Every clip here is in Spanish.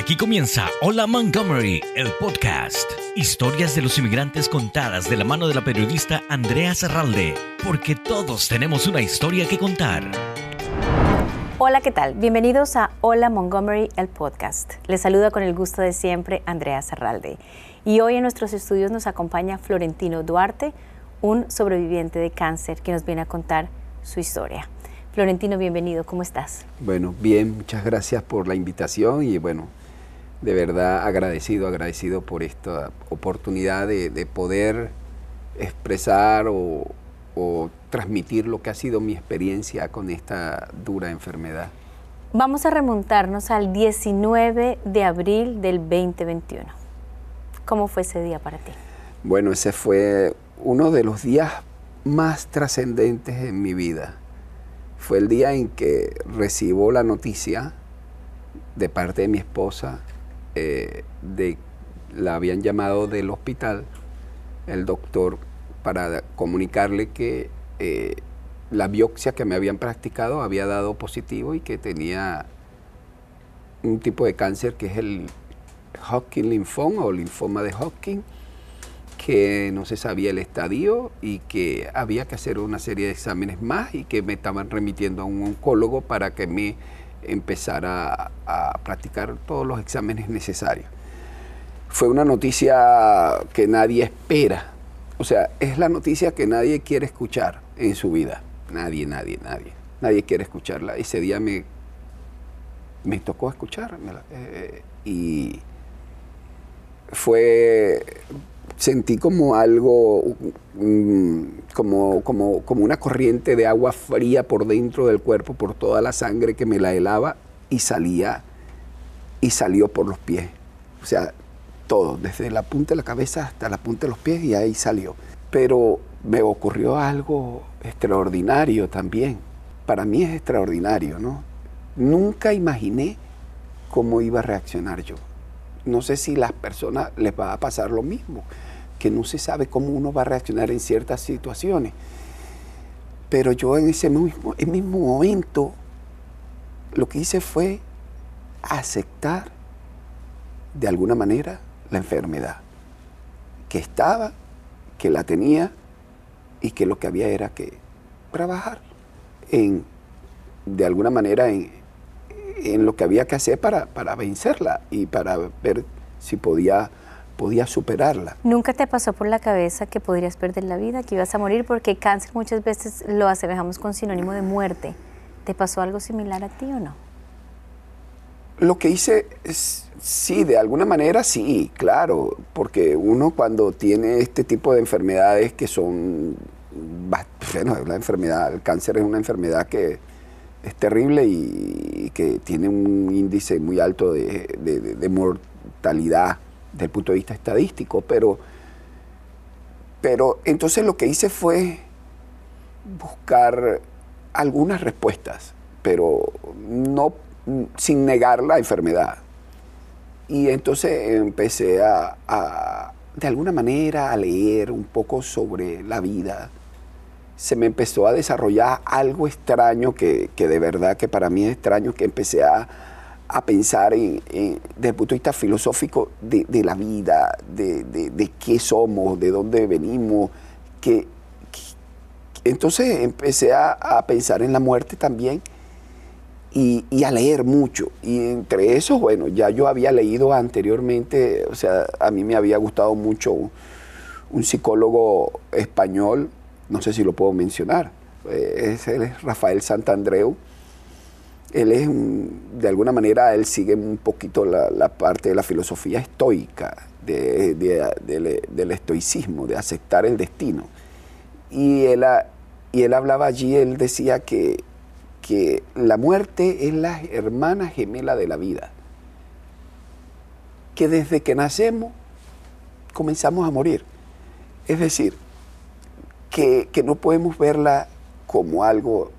Aquí comienza Hola Montgomery, el podcast. Historias de los inmigrantes contadas de la mano de la periodista Andrea Serralde, porque todos tenemos una historia que contar. Hola, ¿qué tal? Bienvenidos a Hola Montgomery, el podcast. Les saluda con el gusto de siempre Andrea Serralde. Y hoy en nuestros estudios nos acompaña Florentino Duarte, un sobreviviente de cáncer que nos viene a contar su historia. Florentino, bienvenido, ¿cómo estás? Bueno, bien, muchas gracias por la invitación y bueno, de verdad agradecido, agradecido por esta oportunidad de, poder expresar o, transmitir lo que ha sido mi experiencia con esta dura enfermedad. Vamos a remontarnos al 19 de abril del 2021. ¿Cómo fue ese día para ti? Bueno, ese fue uno de los días más trascendentes en mi vida fue el día en que recibo la noticia de parte de mi esposa eh, de la habían llamado del hospital el doctor para comunicarle que eh, la biopsia que me habían practicado había dado positivo y que tenía un tipo de cáncer que es el Hodgkin linfoma o linfoma de Hodgkin que no se sabía el estadio y que había que hacer una serie de exámenes más y que me estaban remitiendo a un oncólogo para que me empezara a, practicar todos los exámenes necesarios. Fue una noticia que nadie espera, o sea, es la noticia que nadie quiere escuchar en su vida. Nadie, nadie, nadie. Nadie quiere escucharla. Ese día me, me tocó escucharla eh, y fue sentí como algo, mm, como, como, como una corriente de agua fría por dentro del cuerpo, por toda la sangre que me la helaba y salía, y salió por los pies. O sea, todo, desde la punta de la cabeza hasta la punta de los pies y ahí salió. Pero me ocurrió algo extraordinario también. Para mí es extraordinario, ¿no? Nunca imaginé cómo iba a reaccionar yo. No sé si las personas les va a pasar lo mismo que no se sabe cómo uno va a reaccionar en ciertas situaciones. Pero yo en ese mismo, mismo momento lo que hice fue aceptar de alguna manera la enfermedad, que estaba, que la tenía y que lo que había era que trabajar en, de alguna manera en, en lo que había que hacer para, para vencerla y para ver si podía podía superarla. ¿Nunca te pasó por la cabeza que podrías perder la vida, que ibas a morir? Porque cáncer muchas veces lo asemejamos con sinónimo de muerte. ¿Te pasó algo similar a ti o no? Lo que hice, es, sí, de alguna manera sí, claro, porque uno cuando tiene este tipo de enfermedades que son, bueno, la enfermedad, el cáncer es una enfermedad que es terrible y, que tiene un índice muy alto de, mortalidad desde el punto de vista estadístico, pero, pero entonces lo que hice fue buscar algunas respuestas, pero no sin negar la enfermedad. Y entonces empecé a, de alguna manera, a leer un poco sobre la vida. Se me empezó a desarrollar algo extraño que, que de verdad que para mí es extraño, que empecé a, a pensar en, desde el punto de vista filosófico de, la vida, de, qué somos, de dónde venimos. Que, entonces empecé a, pensar en la muerte también y, a leer mucho. Y entre esos, bueno, ya yo había leído anteriormente, o sea, a mí me había gustado mucho un, psicólogo español, no sé si lo puedo mencionar, eh, es, es Rafael Santandreu él es, de alguna manera, él sigue un poquito la, parte de la filosofía estoica, del estoicismo, de aceptar el destino. Y él, y él hablaba allí, él decía que, que la muerte es la hermana gemela de la vida, que desde que nacemos comenzamos a morir. Es decir, que, que no podemos verla como algo,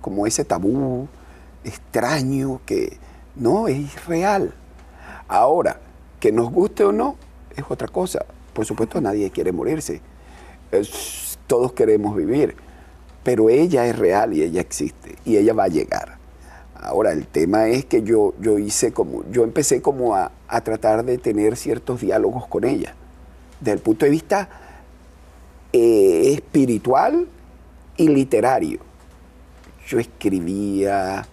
como ese tabú, extraño, que no, es real. Ahora, que nos guste o no, es otra cosa. Por supuesto, nadie quiere morirse. todos queremos vivir. Pero ella es real y ella existe y ella va a llegar. Ahora, el tema es que yo, yo hice como, yo empecé como a, a tratar de tener ciertos diálogos con ella, desde el punto de vista eh, espiritual y literario. Yo escribía,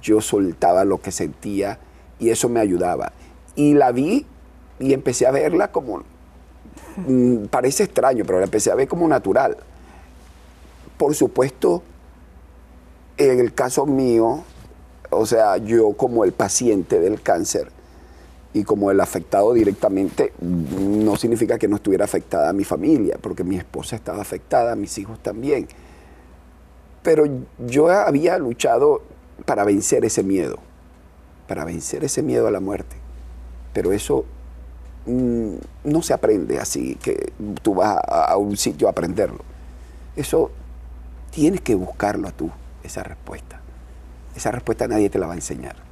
yo soltaba lo que sentía y eso me ayudaba. Y la vi y empecé a verla como, mm, parece extraño, pero la empecé a ver como natural. Por supuesto, en el caso mío, o sea, yo como el paciente del cáncer y como el afectado directamente, no significa que no estuviera afectada mi familia, porque mi esposa estaba afectada, mis hijos también. Pero yo había luchado para vencer ese miedo, para vencer ese miedo a la muerte. Pero eso mm, no se aprende así, que tú vas a, a un sitio a aprenderlo. Eso tienes que buscarlo tú, esa respuesta. Esa respuesta nadie te la va a enseñar.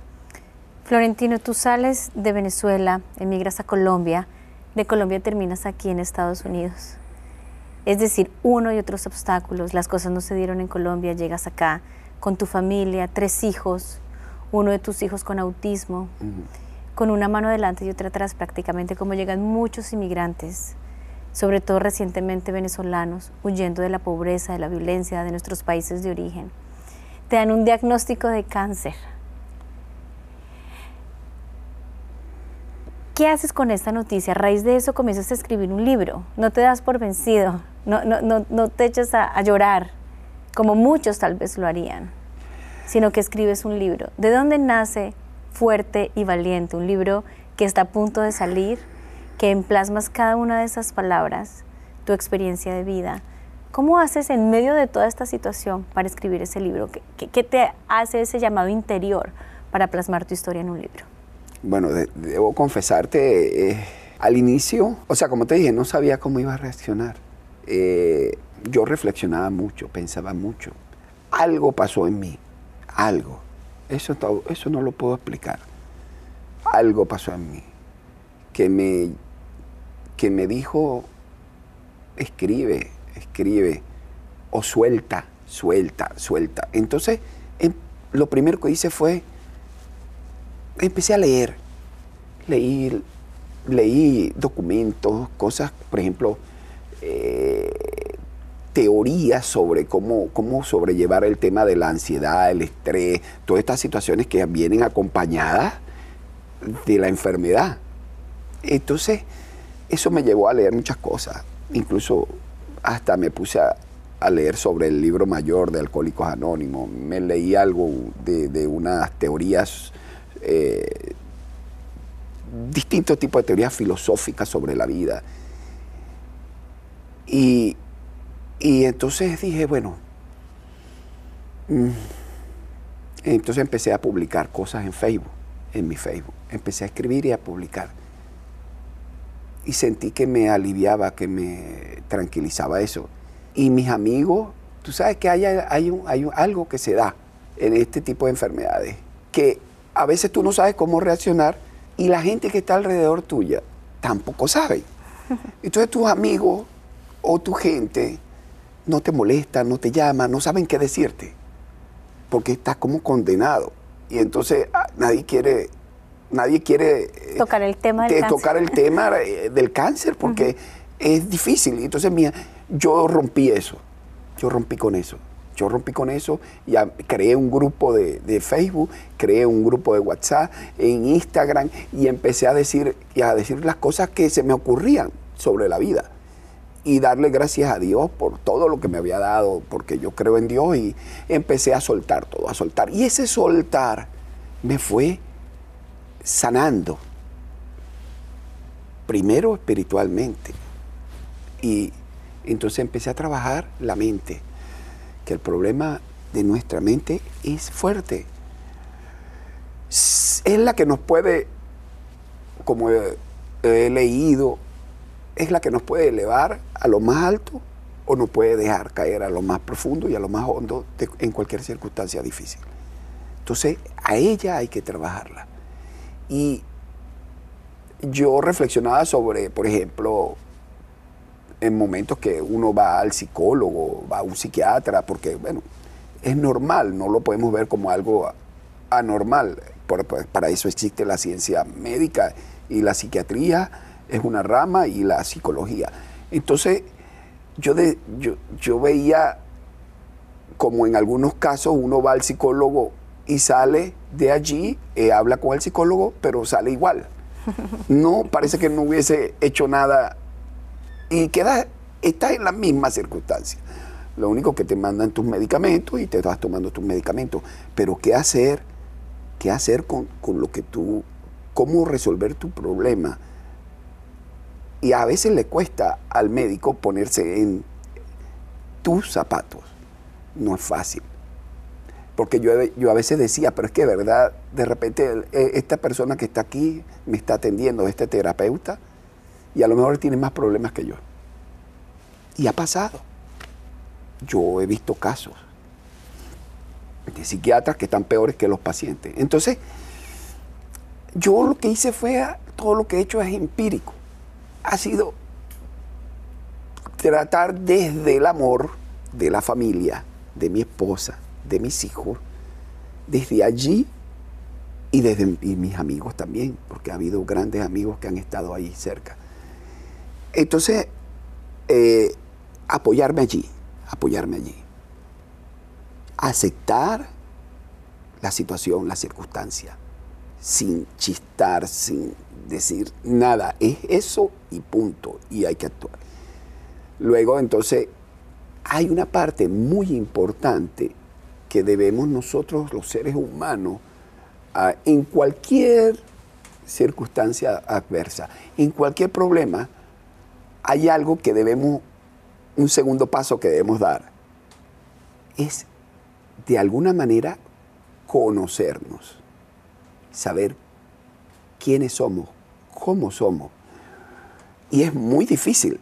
Florentino, tú sales de Venezuela, emigras a Colombia, de Colombia terminas aquí en Estados Unidos. Es decir, uno y otros obstáculos, las cosas no se dieron en Colombia, llegas acá con tu familia, tres hijos, uno de tus hijos con autismo, con una mano delante y otra atrás prácticamente, como llegan muchos inmigrantes, sobre todo recientemente venezolanos, huyendo de la pobreza, de la violencia de nuestros países de origen. Te dan un diagnóstico de cáncer. ¿Qué haces con esta noticia? A raíz de eso comienzas a escribir un libro. No te das por vencido, no, no, no, no te echas a, llorar, como muchos tal vez lo harían, sino que escribes un libro. ¿De dónde nace Fuerte y Valiente? Un libro que está a punto de salir, que emplasmas cada una de esas palabras, tu experiencia de vida. ¿Cómo haces en medio de toda esta situación para escribir ese libro? ¿Qué, qué, qué te hace ese llamado interior para plasmar tu historia en un libro? Bueno, de- debo confesarte, eh, al inicio, o sea, como te dije, no sabía cómo iba a reaccionar. Eh, yo reflexionaba mucho, pensaba mucho. Algo pasó en mí, algo. Eso, eso no lo puedo explicar. Algo pasó en mí que me, que me dijo, escribe, escribe, o suelta, suelta, suelta. Entonces, em- lo primero que hice fue empecé a leer. Leí, leí documentos, cosas, por ejemplo, eh, teorías sobre cómo, cómo sobrellevar el tema de la ansiedad, el estrés, todas estas situaciones que vienen acompañadas de la enfermedad. Entonces, eso me llevó a leer muchas cosas. Incluso hasta me puse a, a leer sobre el libro mayor de Alcohólicos Anónimos. Me leí algo de, de unas teorías, eh, distintos tipos de teorías filosóficas sobre la vida. Y, y entonces dije, bueno, mm, entonces empecé a publicar cosas en Facebook, en mi Facebook. Empecé a escribir y a publicar. Y sentí que me aliviaba, que me tranquilizaba eso. Y mis amigos, tú sabes que hay, hay, un- hay un- algo que se da en este tipo de enfermedades, que a veces tú no sabes cómo reaccionar y la gente que está alrededor tuya tampoco sabe. Entonces tus amigos o tu gente no te molestan, no te llaman, no saben qué decirte, porque estás como condenado. Y entonces ah, nadie quiere, nadie quiere eh, Tocar el tema del de cáncer. tocar el tema eh, del cáncer, porque es difícil. Entonces, mira, yo rompí eso, yo rompí con eso. Yo rompí con eso, ya creé un grupo de, de Facebook, creé un grupo de WhatsApp, en Instagram, y empecé a decir, y a decir las cosas que se me ocurrían sobre la vida y darle gracias a Dios por todo lo que me había dado, porque yo creo en Dios y empecé a soltar todo, a soltar. Y ese soltar me fue sanando, primero espiritualmente, y entonces empecé a trabajar la mente, que el problema de nuestra mente es fuerte. Es la que nos puede, como he, leído, es la que nos puede elevar a lo más alto o nos puede dejar caer a lo más profundo y a lo más hondo en cualquier circunstancia difícil. Entonces, a ella hay que trabajarla. Y yo reflexionaba sobre, por ejemplo, en momentos que uno va al psicólogo, va a un psiquiatra, porque, bueno, es normal, no lo podemos ver como algo anormal. Por- para eso existe la ciencia médica y la psiquiatría es una rama y la psicología. Entonces, yo, de, yo, yo veía como en algunos casos uno va al psicólogo y sale de allí, eh, habla con el psicólogo, pero sale igual. No, parece que no hubiese hecho nada y queda, estás en la misma circunstancia. Lo único que te mandan tus medicamentos y te estás tomando tus medicamentos. Pero ¿qué hacer? ¿Qué hacer con, con lo que tú, cómo resolver tu problema? Y a veces le cuesta al médico ponerse en tus zapatos. No es fácil. Porque yo, yo a veces decía, pero es que verdad, de repente eh, esta persona que está aquí me está atendiendo, este terapeuta, y a lo mejor tiene más problemas que yo. Y ha pasado. Yo he visto casos de psiquiatras que están peores que los pacientes. Entonces, yo lo que hice fue, todo lo que he hecho es empírico. Ha sido tratar desde el amor de la familia, de mi esposa, de mis hijos, desde allí y desde mis amigos también, porque ha habido grandes amigos que han estado ahí cerca. Entonces, eh, apoyarme allí, apoyarme allí. Aceptar la situación, la circunstancia, sin chistar, sin decir nada. Es eso y punto, y hay que actuar. Luego, entonces, hay una parte muy importante que debemos nosotros, los seres humanos, en cualquier circunstancia adversa, en cualquier problema, hay algo que debemos, un segundo paso que debemos dar, es de alguna manera conocernos, saber quiénes somos, cómo somos. Y es muy difícil.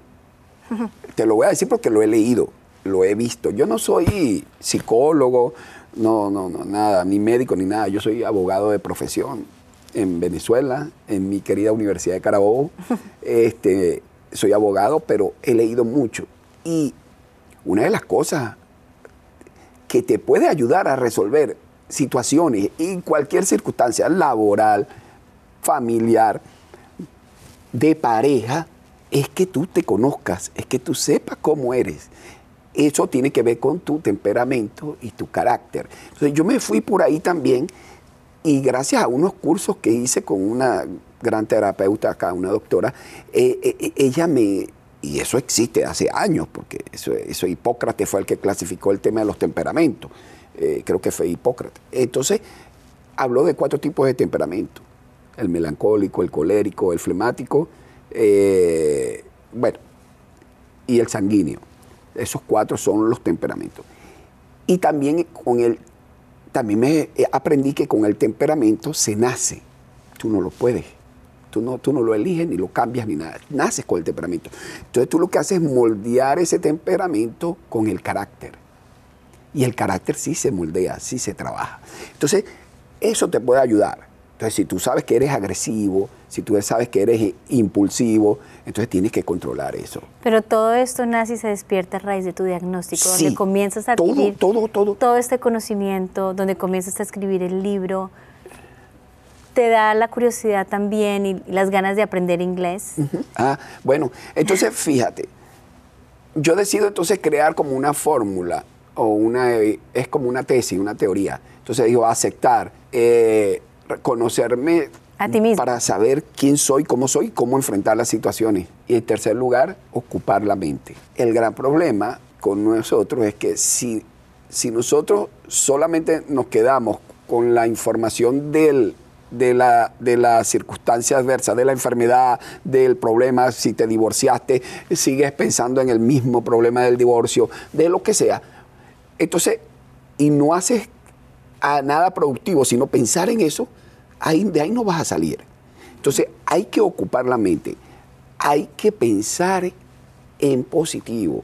Te lo voy a decir porque lo he leído, lo he visto. Yo no soy psicólogo, no, no, no, nada, ni médico, ni nada. Yo soy abogado de profesión en Venezuela, en mi querida Universidad de Carabobo. Este, soy abogado, pero he leído mucho. Y una de las cosas que te puede ayudar a resolver situaciones en cualquier circunstancia laboral, familiar, de pareja, es que tú te conozcas, es que tú sepas cómo eres. Eso tiene que ver con tu temperamento y tu carácter. Entonces yo me fui por ahí también y gracias a unos cursos que hice con una gran terapeuta acá, una doctora, eh, eh, ella me, y eso existe hace años, porque eso, eso Hipócrates fue el que clasificó el tema de los temperamentos, eh, creo que fue Hipócrates. Entonces, habló de cuatro tipos de temperamento, el melancólico, el colérico, el flemático, eh, bueno, y el sanguíneo. Esos cuatro son los temperamentos. Y también con el, también me eh, aprendí que con el temperamento se nace. Tú no lo puedes. Tú no, tú no lo eliges ni lo cambias ni nada. Naces con el temperamento. Entonces tú lo que haces es moldear ese temperamento con el carácter. Y el carácter sí se moldea, sí se trabaja. Entonces, eso te puede ayudar. Entonces, si tú sabes que eres agresivo, si tú sabes que eres impulsivo, entonces tienes que controlar eso. Pero todo esto nace y se despierta a raíz de tu diagnóstico, Sí, donde comienzas a todo, adquirir todo, todo. este conocimiento, donde comienzas a escribir el libro. Te da la curiosidad también y las ganas de aprender inglés. Ah, bueno, entonces fíjate, yo decido entonces crear como una fórmula o una, eh, es como una tesis, una teoría. Entonces digo, aceptar, eh, conocerme A ti mismo. para saber quién soy, cómo soy, cómo enfrentar las situaciones. Y en tercer lugar, ocupar la mente. El gran problema con nosotros es que si, si nosotros solamente nos quedamos con la información del, de, la, de la circunstancia adversa, de la enfermedad, del problema, si te divorciaste, sigues pensando en el mismo problema del divorcio, de lo que sea. Entonces, y no haces a nada productivo, sino pensar en eso, ahí, de ahí no vas a salir. Entonces, hay que ocupar la mente, hay que pensar en positivo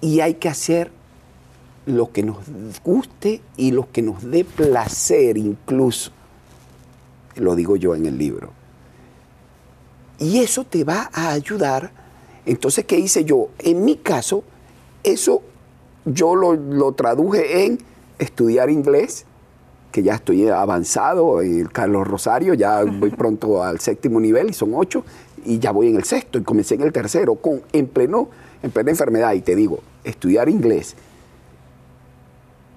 y hay que hacer lo que nos guste y lo que nos dé placer incluso. Lo digo yo en el libro. Y eso te va a ayudar. Entonces, ¿qué hice yo? En mi caso, eso yo lo, lo traduje en estudiar inglés que ya estoy avanzado, en el Carlos Rosario, ya voy pronto al séptimo nivel y son ocho, y ya voy en el sexto y comencé en el tercero, con, en, pleno, en plena enfermedad. Y te digo, estudiar inglés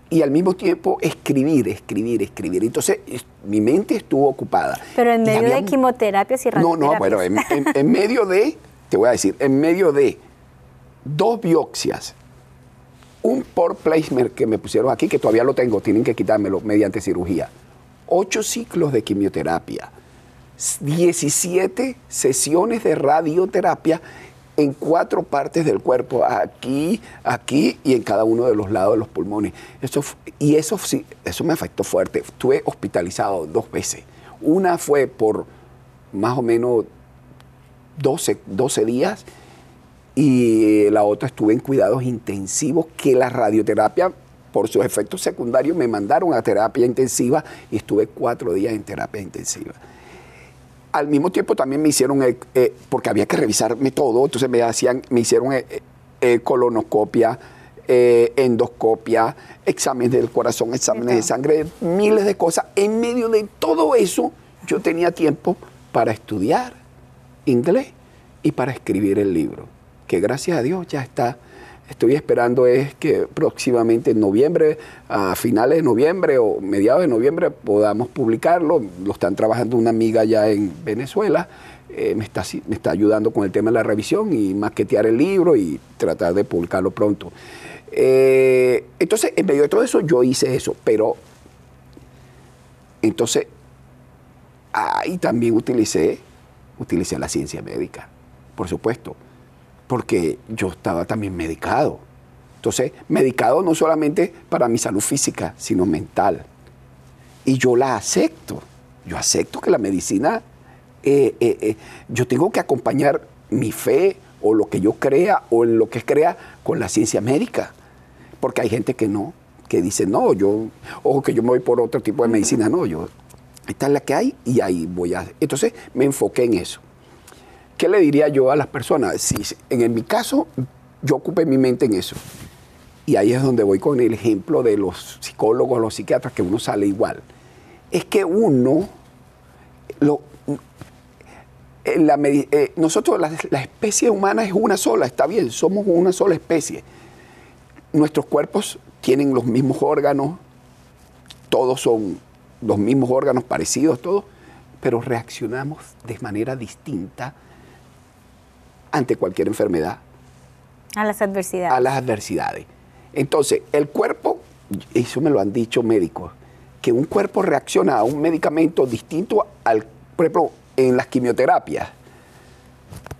y al mismo tiempo escribir, escribir, escribir. Entonces mi mente estuvo ocupada. Pero en medio de quimioterapias y radioterapias. No, no, bueno, en, medio de, te voy a decir, en medio de dos biopsias, un por placement que me pusieron aquí, que todavía lo tengo, tienen que quitármelo mediante cirugía, ocho ciclos de quimioterapia, 17 sesiones de radioterapia en cuatro partes del cuerpo, aquí, aquí y en cada uno de los lados de los pulmones. Eso, y eso sí, eso me afectó fuerte. Estuve hospitalizado dos veces. Una fue por más o menos 12, 12 días y la otra estuve en cuidados intensivos que la radioterapia por sus efectos secundarios me mandaron a terapia intensiva y estuve cuatro días en terapia intensiva al mismo tiempo también me hicieron, eh, eh, porque había que revisarme todo, entonces me, hacían, me hicieron eh, colonoscopia, endoscopia, exámenes del corazón, exámenes de sangre, miles de cosas. En medio de todo eso, yo tenía tiempo para estudiar inglés y para escribir el libro, que gracias a Dios ya está estoy esperando es que próximamente en noviembre, a finales de noviembre o mediados de noviembre podamos publicarlo. Lo están trabajando una amiga ya en Venezuela. Eh, me, está, ayudando con el tema de la revisión y maquetear el libro y tratar de publicarlo pronto. Eh, entonces, en medio de todo eso, yo hice eso, pero entonces ahí también utilicé, utilicé la ciencia médica, por supuesto porque yo estaba también medicado. Entonces, medicado no solamente para mi salud física, sino mental. Y yo la acepto. Yo acepto que la medicina, eh, eh, eh, yo tengo que acompañar mi fe o lo que yo crea o lo que crea con la ciencia médica. Porque hay gente que no, que dice, no, yo, o que yo me voy por otro tipo de medicina. No, yo, esta es la que hay y ahí voy a... Entonces me enfoqué en eso. ¿Qué le diría yo a las personas? Si en mi caso yo ocupé mi mente en eso. Y ahí es donde voy con el ejemplo de los psicólogos, los psiquiatras, que uno sale igual. Es que uno, eh, nosotros, la, especie humana es una sola, está bien, somos una sola especie. Nuestros cuerpos tienen los mismos órganos, todos son los mismos órganos parecidos, todos, pero reaccionamos de manera distinta ante cualquier enfermedad. A las adversidades. A las adversidades. Entonces, el cuerpo, eso me lo han dicho médicos, que un cuerpo reacciona a un medicamento distinto al, por ejemplo, en las quimioterapias.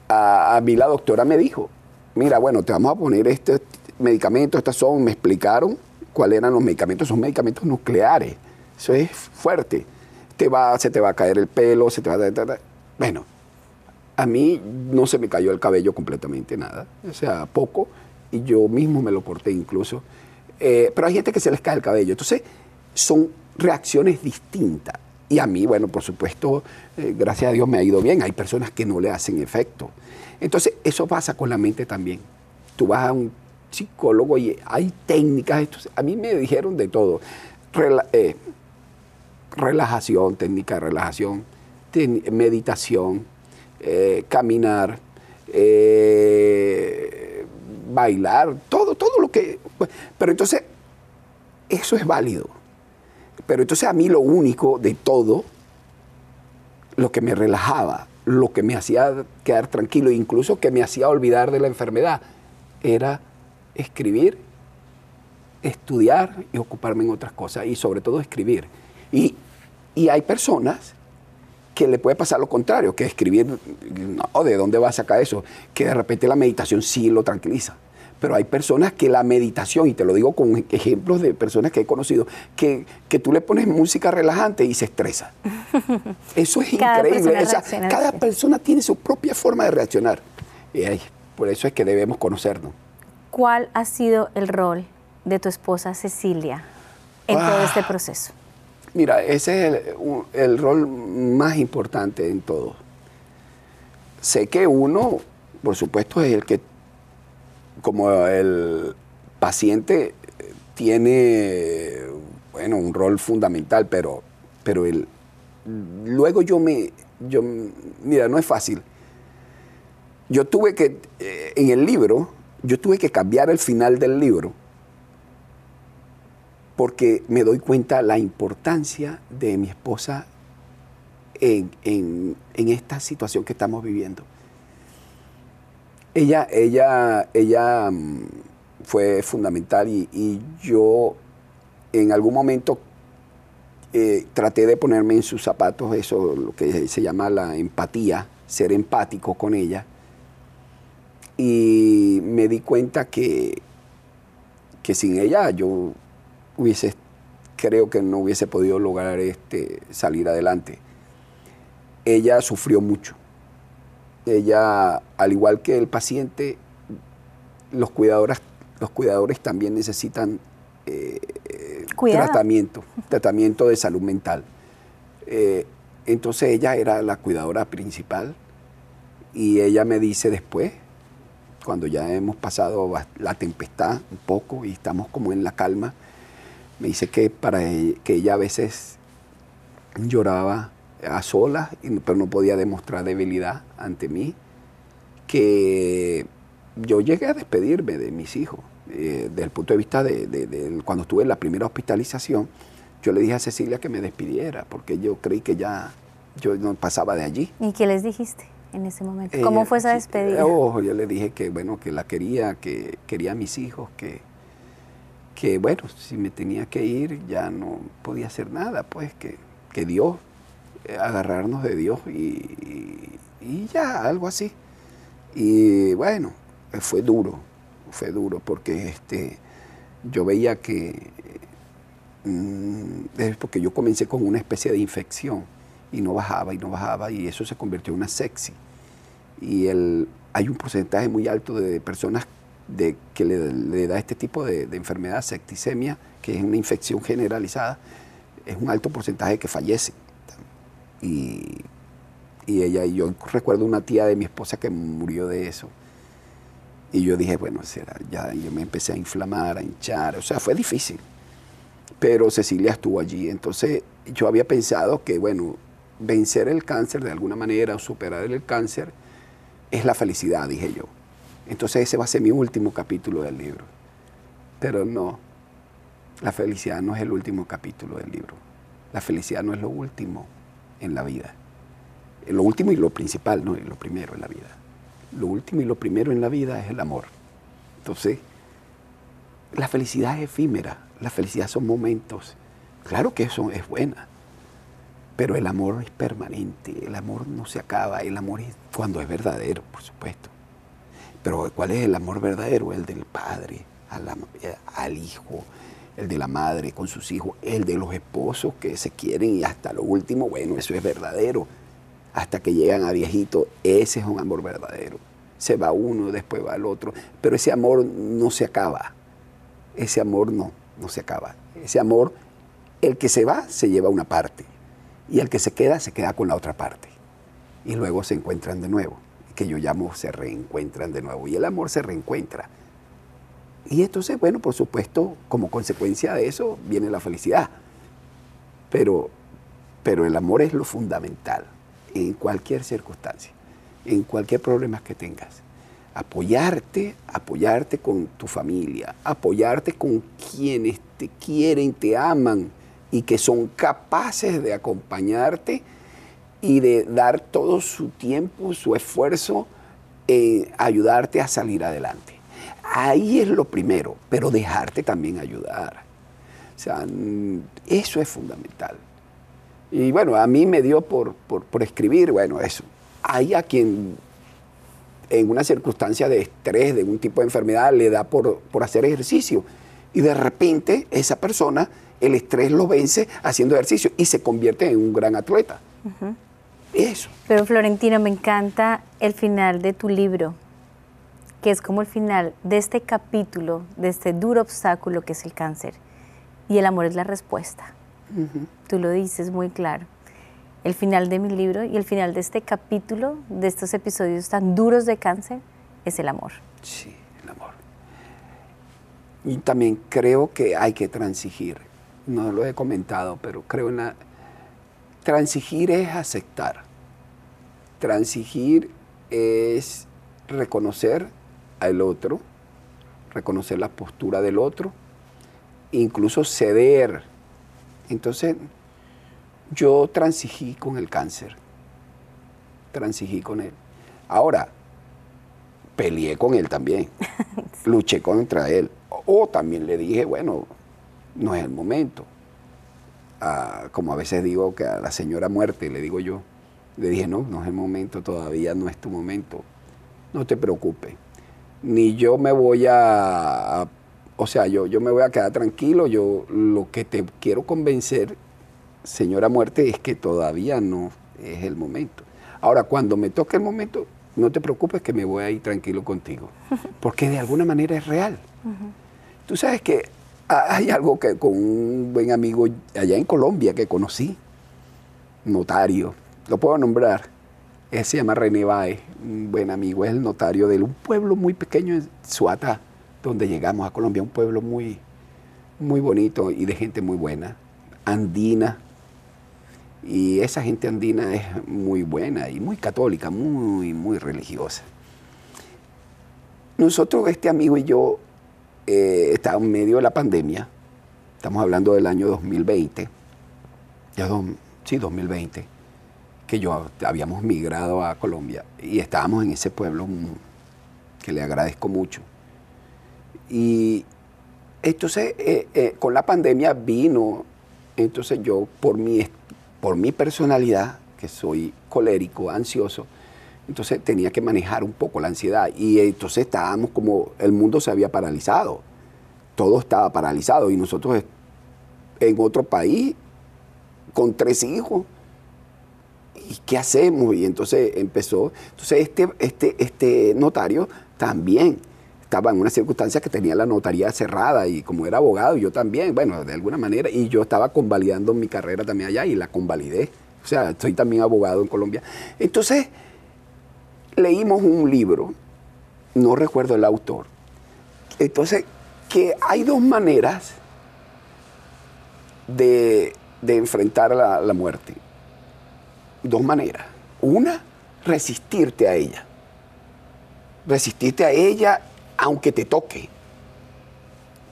A, mí la doctora me dijo, mira, bueno, te vamos a poner este medicamento, estas son, me explicaron cuáles eran los medicamentos, son medicamentos nucleares, eso es fuerte, te va, se te va a caer el pelo, se te va a... Bueno, a mí no se me cayó el cabello completamente, nada, o sea, poco, y yo mismo me lo corté incluso. Eh, pero hay gente que se les cae el cabello, entonces son reacciones distintas. Y a mí, bueno, por supuesto, eh, gracias a Dios me ha ido bien, hay personas que no le hacen efecto. Entonces, eso pasa con la mente también. Tú vas a un psicólogo y hay técnicas, a mí me dijeron de todo. Eh, relajación, técnica de relajación, meditación, eh, caminar, eh, bailar, todo, todo lo que... Pero entonces, eso es válido. Pero entonces a mí lo único de todo, lo que me relajaba, lo que me hacía quedar tranquilo, incluso que me hacía olvidar de la enfermedad, era escribir, estudiar y ocuparme en otras cosas, y sobre todo escribir. Y, y hay personas que le puede pasar lo contrario, que escribir, no, ¿de dónde va a sacar eso? Que de repente la meditación sí lo tranquiliza. Pero hay personas que la meditación, y te lo digo con ejemplos de personas que he conocido, que, que tú le pones música relajante y se estresa. Eso es increíble. cada persona tiene su propia forma de reaccionar. Y por eso es que debemos conocernos. ¿Cuál ha sido el rol de tu esposa Cecilia en todo este proceso? Mira, ese es el, rol más importante en todo. Sé que uno, por supuesto, es el que, como el paciente tiene bueno, un rol fundamental, pero, pero el, luego yo me, yo, mira, no es fácil. Yo tuve que, eh, en el libro, yo tuve que cambiar el final del libro porque me doy cuenta la importancia de mi esposa en, esta situación que estamos viviendo. Ella, ella, ella mm, fue fundamental y, yo en algún momento eh, traté de ponerme en sus zapatos, eso lo que se llama la empatía, ser empático con ella. Y me di cuenta que, que sin ella yo hubiese, creo que no hubiese podido lograr este, salir adelante. Ella sufrió mucho. Ella, al igual que el paciente, los cuidadores, los cuidadores también necesitan eh, tratamiento, tratamiento de salud mental. Eh, entonces ella era la cuidadora principal y ella me dice después, cuando ya hemos pasado la tempestad un poco y estamos como en la calma, me dice que, para que ella a veces lloraba a solas, pero no podía demostrar debilidad ante mí, que yo llegué a despedirme de mis hijos. Eh, desde el punto de vista de, cuando estuve en la primera hospitalización, yo le dije a Cecilia que me despidiera, porque yo creí que ya yo no pasaba de allí. ¿Y qué les dijiste en ese momento? ¿Cómo fue esa despedida? Oh, yo le dije que bueno, que la quería, que quería a mis hijos, que, que bueno, si me tenía que ir ya no podía hacer nada, pues que, que Dios, eh, agarrarnos de Dios y, ya, algo así. Y bueno, fue duro, fue duro porque este, yo veía que, mm, porque yo comencé con una especie de infección y no bajaba y no bajaba y eso se convirtió en una sexy. Y el, hay un porcentaje muy alto de personas de, que le, da este tipo de, enfermedad, septicemia, que es una infección generalizada, es un alto porcentaje que fallece. Y, ella, y yo recuerdo una tía de mi esposa que murió de eso. Y yo dije, bueno, será, ya yo me empecé a inflamar, a hinchar, o sea, fue difícil. Pero Cecilia estuvo allí, entonces yo había pensado que, bueno, vencer el cáncer de alguna manera o superar el cáncer es la felicidad, dije yo. Entonces ese va a ser mi último capítulo del libro. Pero no, la felicidad no es el último capítulo del libro. La felicidad no es lo último en la vida. Lo último y lo principal, no es lo primero en la vida. Lo último y lo primero en la vida es el amor. Entonces, la felicidad es efímera, la felicidad son momentos. Claro que eso es buena, pero el amor es permanente, el amor no se acaba, el amor es cuando es verdadero, por supuesto. Pero ¿cuál es el amor verdadero? El del padre al, hijo, el de la madre con sus hijos, el de los esposos que se quieren y hasta lo último, bueno, eso es verdadero. Hasta que llegan a viejito, ese es un amor verdadero. Se va uno, después va el otro, pero ese amor no se acaba. Ese amor no, no se acaba. Ese amor, el que se va, se lleva una parte. Y el que se queda, se queda con la otra parte. Y luego se encuentran de nuevo que yo llamo se reencuentran de nuevo y el amor se reencuentra. Y entonces, bueno, por supuesto, como consecuencia de eso viene la felicidad. Pero, pero el amor es lo fundamental en cualquier circunstancia, en cualquier problema que tengas. Apoyarte, apoyarte con tu familia, apoyarte con quienes te quieren, te aman y que son capaces de acompañarte y de dar todo su tiempo, su esfuerzo en ayudarte a salir adelante. Ahí es lo primero, pero dejarte también ayudar. O sea, eso es fundamental. Y bueno, a mí me dio por, escribir, bueno, eso. Hay a quien en una circunstancia de estrés, de un tipo de enfermedad, le da por, hacer ejercicio. Y de repente esa persona, el estrés lo vence haciendo ejercicio y se convierte en un gran atleta. Eso. Pero Florentino, me encanta el final de tu libro, que es como el final de este capítulo, de este duro obstáculo que es el cáncer. Y el amor es la respuesta. Tú lo dices muy claro. El final de mi libro y el final de este capítulo, de estos episodios tan duros de cáncer, es el amor. Sí, el amor. Y también creo que hay que transigir. no lo he comentado, pero creo en la... Transigir es aceptar. Transigir es reconocer al otro, reconocer la postura del otro, incluso ceder. Entonces, yo transigí con el cáncer, transigí con él. Ahora, peleé con él también, luché contra él. O también le dije, bueno, no es el momento. Como a veces digo que a la señora muerte, le digo yo, le dije, no, no es el momento, todavía no es tu momento. No te preocupes. Ni yo me voy a, o sea, yo, yo me voy a quedar tranquilo. Yo lo que te quiero convencer, señora muerte, es que todavía no es el momento. Ahora, cuando me toque el momento, no te preocupes que me voy a ir tranquilo contigo, porque de alguna manera es real. Tú sabes que hay algo que con un buen amigo allá en Colombia que conocí, notario, lo puedo nombrar, él se llama René Baez, un buen amigo, es el notario de un pueblo muy pequeño en Suata, donde llegamos a Colombia, un pueblo muy, muy bonito y de gente muy buena, andina, y esa gente andina es muy buena y muy católica, muy, muy religiosa. Nosotros, este amigo y yo, eh, estábamos en medio de la pandemia, estamos hablando del año 2020, ya sí, 2020, que yo habíamos migrado a Colombia y estábamos en ese pueblo que le agradezco mucho. Y entonces, eh, eh, con la pandemia vino, entonces yo, por mi por mi personalidad, que soy colérico, ansioso, entonces tenía que manejar un poco la ansiedad. Y entonces estábamos como, el mundo se había paralizado, todo estaba paralizado y nosotros en otro país, con tres hijos, ¿y qué hacemos? Y entonces empezó, entonces este, este, este notario también estaba en una circunstancia que tenía la notaría cerrada y como era abogado, yo también, bueno, de alguna manera, y yo estaba convalidando mi carrera también allá y la convalidé. O sea, soy también abogado en Colombia. Entonces, leímos un libro, no recuerdo el autor. Entonces, que hay dos maneras de, enfrentar la, la muerte. Dos maneras. Una, resistirte a ella resistirte a ella aunque te toque.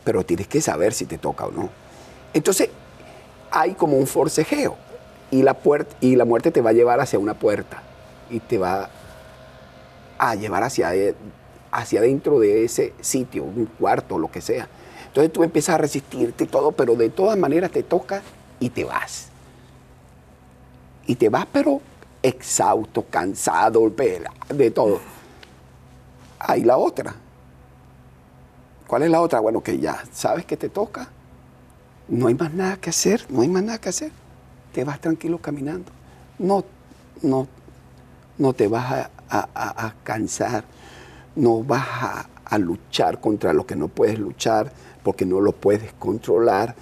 Pero tienes que saber si te toca o no. Entonces, hay como un forcejeo y la, puerta, y la muerte te va a llevar hacia una puerta y te va a llevar hacia, hacia dentro de ese sitio, un cuarto, lo que sea. Entonces tú empiezas a resistirte y todo, pero de todas maneras te toca y te vas. Y te vas, pero exhausto, cansado, de todo. Hay la otra ¿Cuál es la otra? Bueno, que ya sabes que te toca. No hay más nada que hacer, no hay más nada que hacer. Te vas tranquilo caminando. No, no, no te vas a, cansar, no vas a, a, luchar contra lo que no puedes luchar porque no lo puedes controlar.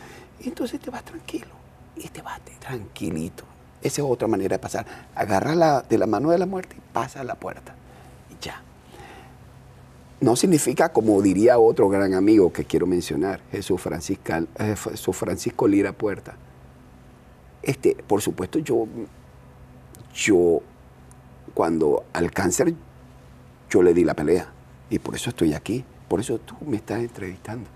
Entonces te vas tranquilo y te vas tranquilito. Esa es otra manera de pasar. Agarra de la mano de la muerte y pasa a la puerta. Y ya no significa, como diría otro gran amigo que quiero mencionar, Jesús, eh, Francisco Lira Puerta. Este, por supuesto, yo, yo, cuando al cáncer, yo le di la pelea. Y por eso estoy aquí. Por eso tú me estás entrevistando.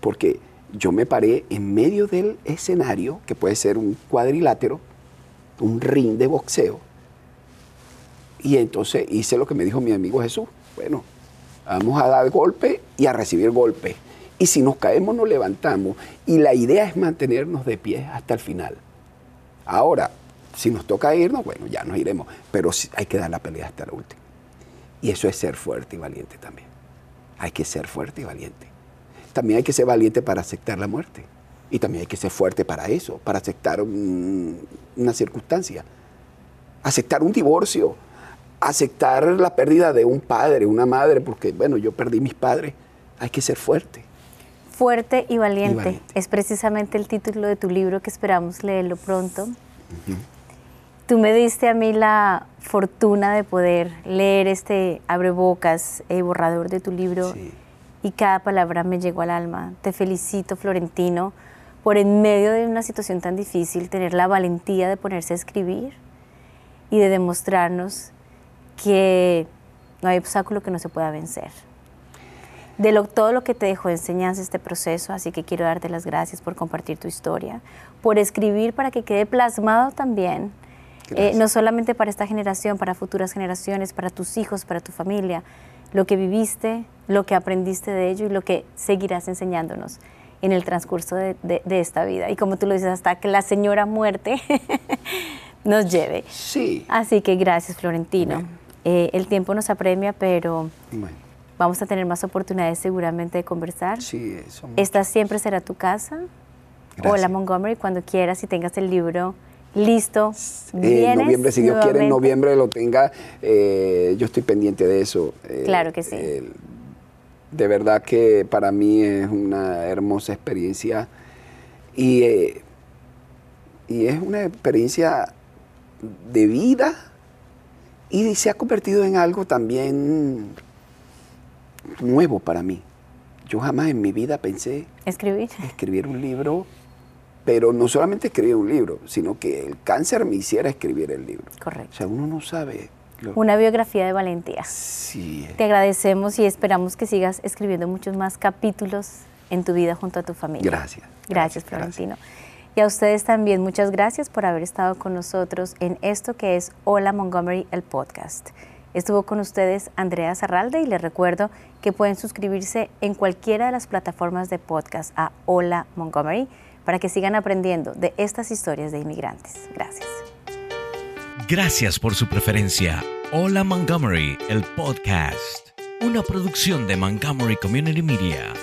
Porque yo me paré en medio del escenario, que puede ser un cuadrilátero, un ring de boxeo. Y entonces hice lo que me dijo mi amigo Jesús. Bueno, Vamos a dar golpe y a recibir golpe. Y si nos caemos, nos levantamos. Y la idea es mantenernos de pie hasta el final. Ahora, si nos toca irnos, bueno, ya nos iremos. Pero hay que dar la pelea hasta la última. Y eso es ser fuerte y valiente también. Hay que ser fuerte y valiente. También hay que ser valiente para aceptar la muerte. Y también hay que ser fuerte para eso, para aceptar una circunstancia. Aceptar un divorcio, aceptar la pérdida de un padre, una madre, porque bueno, yo perdí mis padres, hay que ser fuerte. Fuerte y valiente. Es precisamente el título de tu libro que esperamos leerlo pronto. Tú me diste a mí la fortuna de poder leer este abrebocas y borrador de tu libro y cada palabra me llegó al alma. Te felicito, Florentino, por en medio de una situación tan difícil, tener la valentía de ponerse a escribir y de demostrarnos que no hay obstáculo que no se pueda vencer. De lo, todo lo que te dejó de enseñanza este proceso, así que quiero darte las gracias por compartir tu historia, por escribir para que quede plasmado también, eh, no solamente para esta generación, para futuras generaciones, para tus hijos, para tu familia, lo que viviste, lo que aprendiste de ello y lo que seguirás enseñándonos en el transcurso de, esta vida. Y como tú lo dices, hasta que la señora muerte nos lleve. Sí. Así que gracias, Florentino. Eh, el tiempo nos apremia, pero vamos a tener más oportunidades seguramente de conversar. Sí, eso. Esta siempre será tu casa. Hola Montgomery, cuando quieras y tengas el libro listo. En noviembre, si Dios quiere, en noviembre lo tenga. Eh, yo estoy pendiente de eso. Eh, claro que sí. de verdad que para mí es una hermosa experiencia y, y es una experiencia de vida y se ha convertido en algo también nuevo para mí. Yo jamás en mi vida pensé escribir, escribir un libro, pero no solamente escribir un libro, sino que el cáncer me hiciera escribir el libro. Correcto. O sea, uno no sabe. Una biografía de valentía. Sí. Te agradecemos y esperamos que sigas escribiendo muchos más capítulos en tu vida junto a tu familia. Gracias. Gracias, Florentino. Y a ustedes también muchas gracias por haber estado con nosotros en esto que es Hola Montgomery, el podcast. Estuvo con ustedes Andrea Zarralde y les recuerdo que pueden suscribirse en cualquiera de las plataformas de podcast a Hola Montgomery para que sigan aprendiendo de estas historias de inmigrantes. Gracias. Gracias por su preferencia. Hola Montgomery, el podcast. Una producción de Montgomery Community Media.